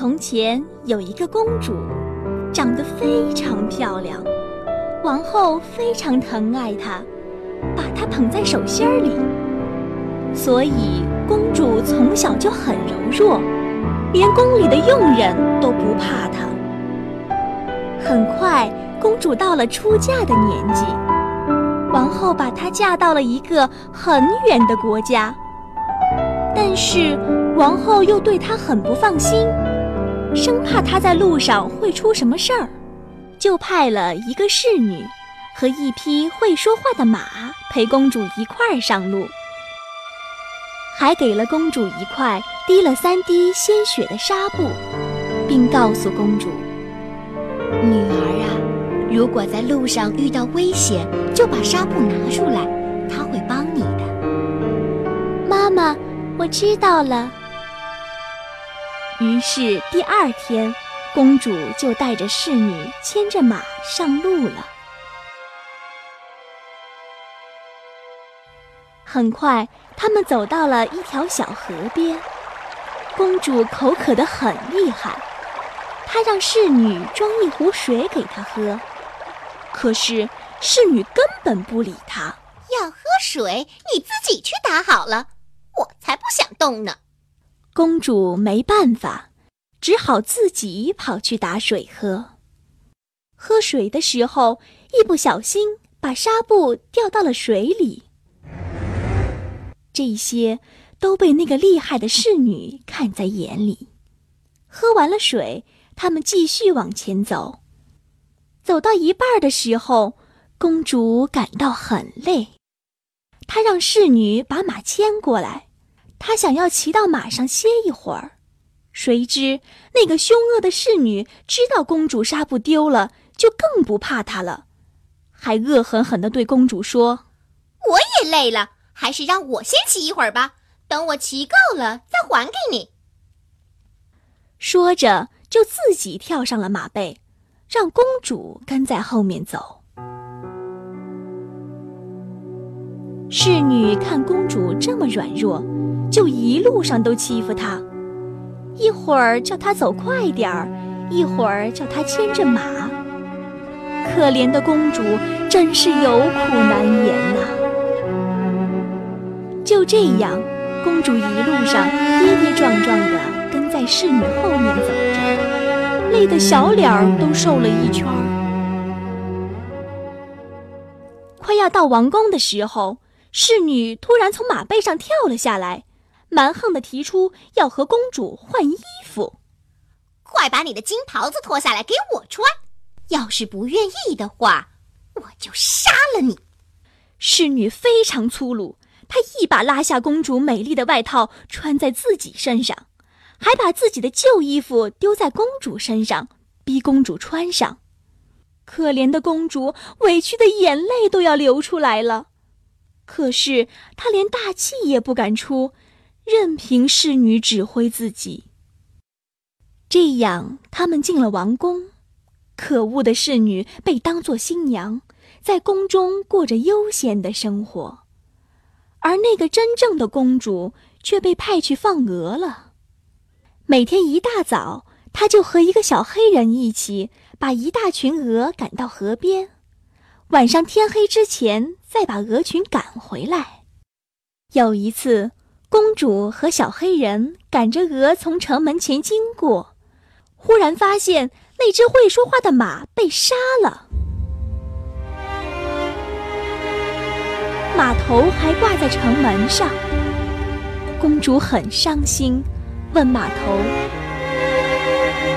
从前有一个公主，长得非常漂亮，王后非常疼爱她，把她捧在手心里，所以公主从小就很柔弱，连宫里的佣人都不怕她。很快，公主到了出嫁的年纪，王后把她嫁到了一个很远的国家，但是王后又对她很不放心。生怕他在路上会出什么事儿，就派了一个侍女和一匹会说话的马陪公主一块儿上路，还给了公主一块滴了三滴鲜血的纱布，并告诉公主：“女儿啊，如果在路上遇到危险，就把纱布拿出来，他会帮你的。”妈妈，我知道了。于是第二天，公主就带着侍女牵着马上路了。很快，他们走到了一条小河边。公主口渴得很厉害，她让侍女装一壶水给她喝，可是侍女根本不理她。要喝水，你自己去打好了，我才不想动呢。公主没办法，只好自己跑去打水喝。喝水的时候，一不小心把纱布掉到了水里。这些都被那个厉害的侍女看在眼里。喝完了水，他们继续往前走。走到一半的时候，公主感到很累，她让侍女把马牵过来。他想要骑到马上歇一会儿，谁知那个凶恶的侍女知道公主纱布丢了，就更不怕他了，还恶狠狠地对公主说：“我也累了，还是让我先骑一会儿吧，等我骑够了再还给你。”说着就自己跳上了马背，让公主跟在后面走。侍女看公主这么软弱。就一路上都欺负她，一会儿叫她走快点儿，一会儿叫她牵着马。可怜的公主真是有苦难言呐。就这样，公主一路上跌跌撞撞的跟在侍女后面走着，累得小脸儿都瘦了一圈儿。快要到王宫的时候，侍女突然从马背上跳了下来。蛮横的提出要和公主换衣服，快把你的金袍子脱下来给我穿！要是不愿意的话，我就杀了你！侍女非常粗鲁，她一把拉下公主美丽的外套穿在自己身上，还把自己的旧衣服丢在公主身上，逼公主穿上。可怜的公主委屈的眼泪都要流出来了，可是她连大气也不敢出。任凭侍女指挥自己。这样，他们进了王宫。可恶的侍女被当作新娘，在宫中过着悠闲的生活，而那个真正的公主却被派去放鹅了。每天一大早，她就和一个小黑人一起把一大群鹅赶到河边，晚上天黑之前再把鹅群赶回来。有一次。公主和小黑人赶着鹅从城门前经过，忽然发现那只会说话的马被杀了，马头还挂在城门上。公主很伤心，问马头：“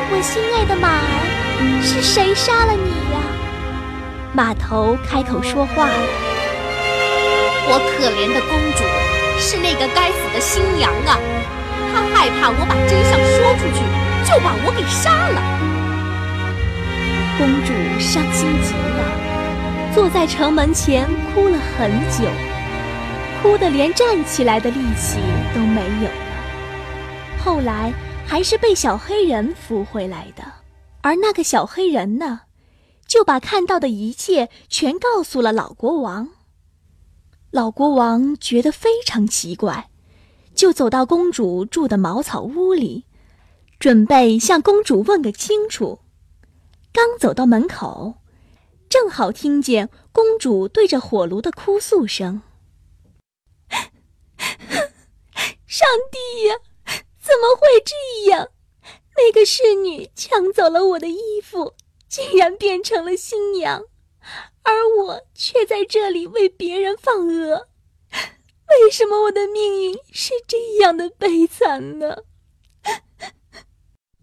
我心爱的马儿，是谁杀了你呀？”马头开口说话了：“我可怜的公主。”是那个该死的新娘啊！她害怕我把真相说出去，就把我给杀了。公主伤心极了，坐在城门前哭了很久，哭得连站起来的力气都没有了。后来还是被小黑人扶回来的，而那个小黑人呢，就把看到的一切全告诉了老国王。老国王觉得非常奇怪，就走到公主住的茅草屋里，准备向公主问个清楚。刚走到门口，正好听见公主对着火炉的哭诉声：“ 上帝呀，怎么会这样？那个侍女抢走了我的衣服，竟然变成了新娘，而我却在这里为别人放鹅。为什么我的命运是这样的悲惨呢？”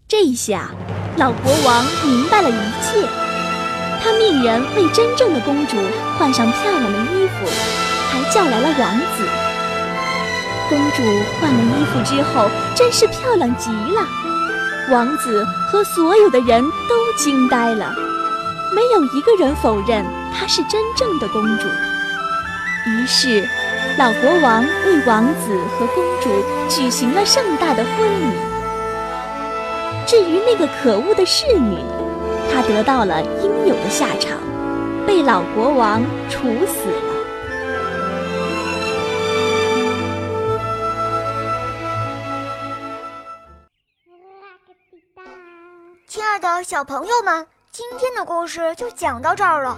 这一下。老国王明白了一切，他命人为真正的公主换上漂亮的衣服，还叫来了王子。公主换了衣服之后，真是漂亮极了。王子和所有的人都惊呆了，没有一个人否认她是真正的公主。于是，老国王为王子和公主举行了盛大的婚礼。至于那个可恶的侍女，她得到了应有的下场，被老国王处死了。亲爱的小朋友们，今天的故事就讲到这儿了。